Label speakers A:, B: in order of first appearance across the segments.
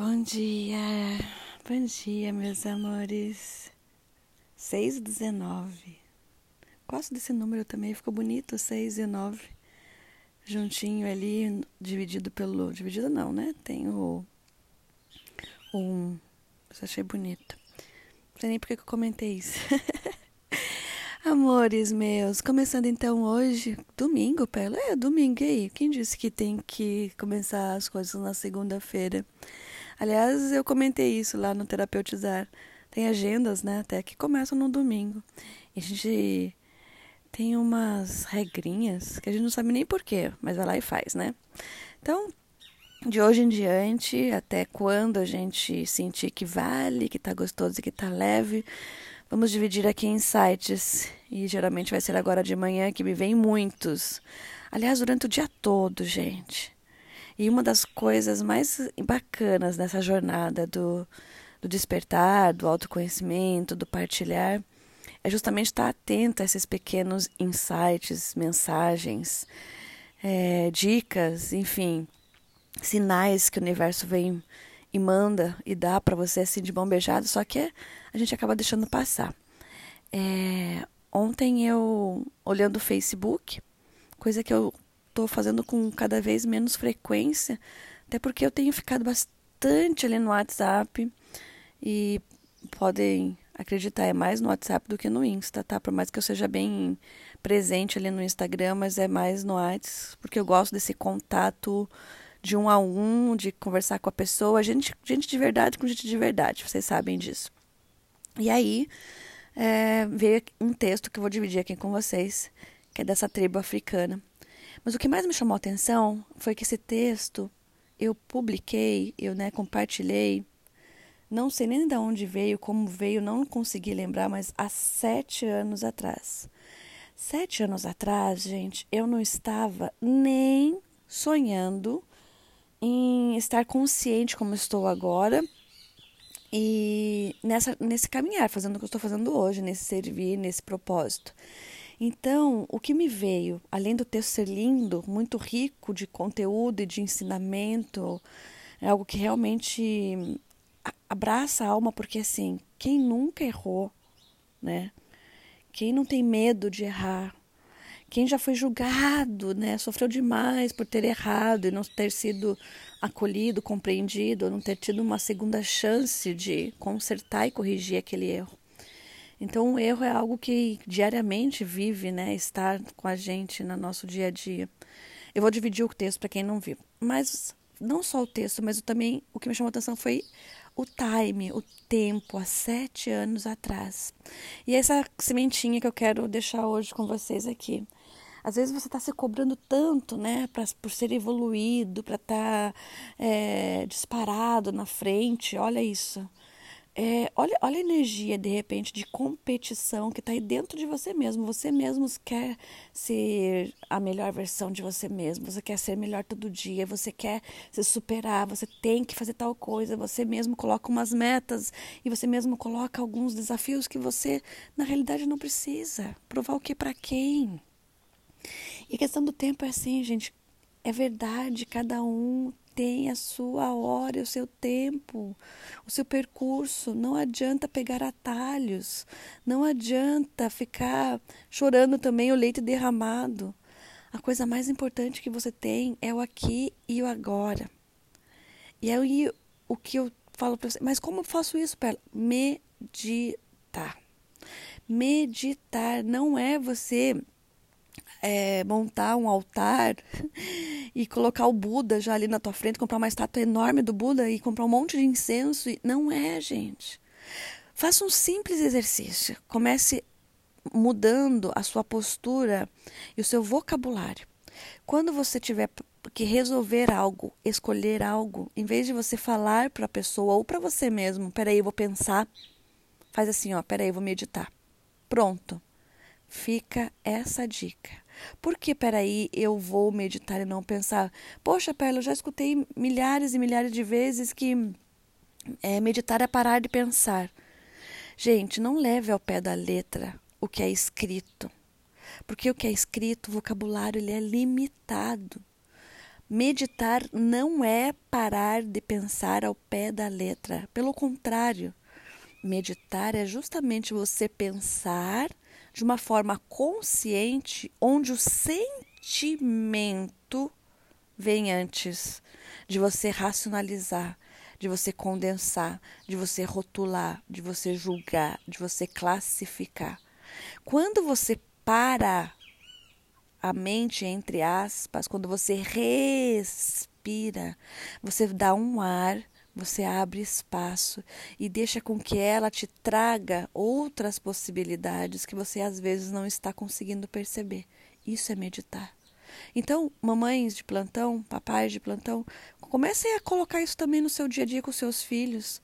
A: Bom dia, bom dia, meus amores. 6 e 19. Gosto desse número também, ficou bonito, 6 e 9. Juntinho ali, dividido pelo. Dividido não, né? Tem o. Um. Achei bonito. Não sei nem por que eu comentei isso. Amores meus, começando então hoje, domingo, Pelo. É, domingo, aí? Quem disse que tem que começar as coisas na segunda-feira? Aliás, eu comentei isso lá no Terapeutizar. Tem agendas, né, até que começam no domingo. E a gente tem umas regrinhas que a gente não sabe nem porquê, mas vai lá e faz, né? Então, de hoje em diante, até quando a gente sentir que vale, que tá gostoso e que tá leve, vamos dividir aqui em sites. E geralmente vai ser agora de manhã que me vem muitos. Aliás, durante o dia todo, gente. E uma das coisas mais bacanas nessa jornada do, do despertar, do autoconhecimento, do partilhar, é justamente estar atento a esses pequenos insights, mensagens, é, dicas, enfim, sinais que o universo vem e manda e dá para você assim de bom beijado, só que a gente acaba deixando passar. É, ontem eu, olhando o Facebook, coisa que eu estou fazendo com cada vez menos frequência, até porque eu tenho ficado bastante ali no WhatsApp e podem acreditar, é mais no WhatsApp do que no Insta, tá? Por mais que eu seja bem presente ali no Instagram, mas é mais no WhatsApp, porque eu gosto desse contato de um a um, de conversar com a pessoa, gente, gente de verdade com gente de verdade, vocês sabem disso. E aí é, veio um texto que eu vou dividir aqui com vocês, que é dessa tribo africana. Mas o que mais me chamou a atenção foi que esse texto eu publiquei, eu né, compartilhei, não sei nem de onde veio, como veio, não consegui lembrar, mas há sete anos atrás. Sete anos atrás, gente, eu não estava nem sonhando em estar consciente como estou agora e nessa, nesse caminhar, fazendo o que eu estou fazendo hoje, nesse servir, nesse propósito. Então, o que me veio, além do texto ser lindo, muito rico de conteúdo e de ensinamento, é algo que realmente abraça a alma, porque assim, quem nunca errou, né? Quem não tem medo de errar, quem já foi julgado, né, sofreu demais por ter errado e não ter sido acolhido, compreendido, não ter tido uma segunda chance de consertar e corrigir aquele erro. Então, o erro é algo que diariamente vive, né, estar com a gente no nosso dia a dia. Eu vou dividir o texto para quem não viu, mas não só o texto, mas também o que me chamou a atenção foi o time, o tempo, há sete anos atrás. E essa sementinha que eu quero deixar hoje com vocês aqui. Às vezes você está se cobrando tanto, né, pra, por ser evoluído, para estar tá, é, disparado na frente. Olha isso. É, olha, olha a energia, de repente, de competição que está aí dentro de você mesmo. Você mesmo quer ser a melhor versão de você mesmo. Você quer ser melhor todo dia. Você quer se superar. Você tem que fazer tal coisa. Você mesmo coloca umas metas e você mesmo coloca alguns desafios que você, na realidade, não precisa. Provar o que para quem? E a questão do tempo é assim, gente. É verdade, cada um tem a sua hora, o seu tempo, o seu percurso. Não adianta pegar atalhos, não adianta ficar chorando também o leite derramado. A coisa mais importante que você tem é o aqui e o agora. E aí o que eu falo para você, mas como eu faço isso, Pela? Meditar. Meditar não é você é, montar um altar e colocar o Buda já ali na tua frente, comprar uma estátua enorme do Buda e comprar um monte de incenso. Não é, gente. Faça um simples exercício. Comece mudando a sua postura e o seu vocabulário. Quando você tiver que resolver algo, escolher algo, em vez de você falar para a pessoa ou para você mesmo, peraí, eu vou pensar, faz assim, ó, peraí, eu vou meditar. Pronto. Fica essa dica. Por que, peraí, eu vou meditar e não pensar? Poxa, Perla, eu já escutei milhares e milhares de vezes que é, meditar é parar de pensar. Gente, não leve ao pé da letra o que é escrito. Porque o que é escrito, o vocabulário, ele é limitado. Meditar não é parar de pensar ao pé da letra. Pelo contrário, meditar é justamente você pensar de uma forma consciente, onde o sentimento vem antes de você racionalizar, de você condensar, de você rotular, de você julgar, de você classificar. Quando você para a mente, entre aspas, quando você respira, você dá um ar, você abre espaço e deixa com que ela te traga outras possibilidades que você às vezes não está conseguindo perceber. Isso é meditar. Então, mamães de plantão, papais de plantão, comecem a colocar isso também no seu dia a dia com seus filhos.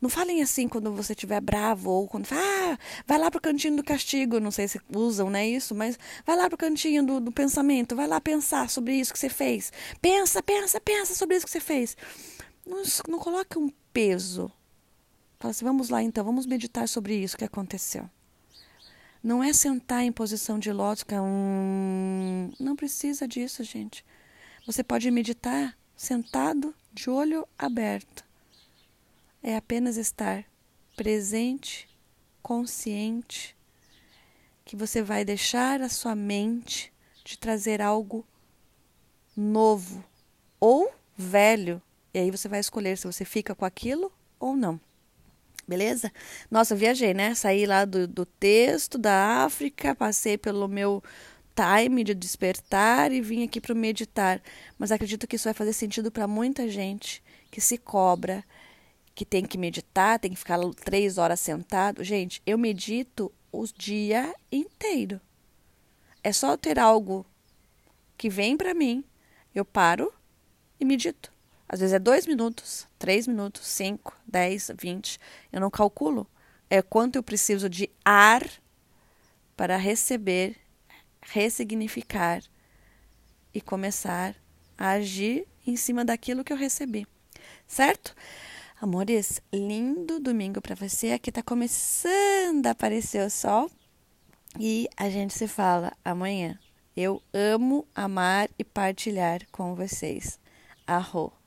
A: Não falem assim quando você estiver bravo ou quando ah, vai lá pro cantinho do castigo, não sei se usam, né, isso, mas vai lá pro cantinho do, do pensamento, vai lá pensar sobre isso que você fez. Pensa, pensa, pensa sobre isso que você fez. Não, não coloque um peso. Fala assim, vamos lá então, vamos meditar sobre isso que aconteceu. Não é sentar em posição de lótus, que é um... não precisa disso, gente. Você pode meditar sentado, de olho aberto é apenas estar presente, consciente, que você vai deixar a sua mente de trazer algo novo ou velho. E aí você vai escolher se você fica com aquilo ou não. Beleza? Nossa, eu viajei, né? Saí lá do, do texto da África, passei pelo meu time de despertar e vim aqui para meditar. Mas acredito que isso vai fazer sentido para muita gente que se cobra, que tem que meditar, tem que ficar três horas sentado. Gente, eu medito o dia inteiro. É só ter algo que vem para mim, eu paro e medito. Às vezes é dois minutos, três minutos, cinco, dez, vinte. Eu não calculo. É quanto eu preciso de ar para receber, ressignificar e começar a agir em cima daquilo que eu recebi. Certo? Amores, lindo domingo para você. Aqui tá começando a aparecer o sol e a gente se fala amanhã. Eu amo amar e partilhar com vocês. Arro.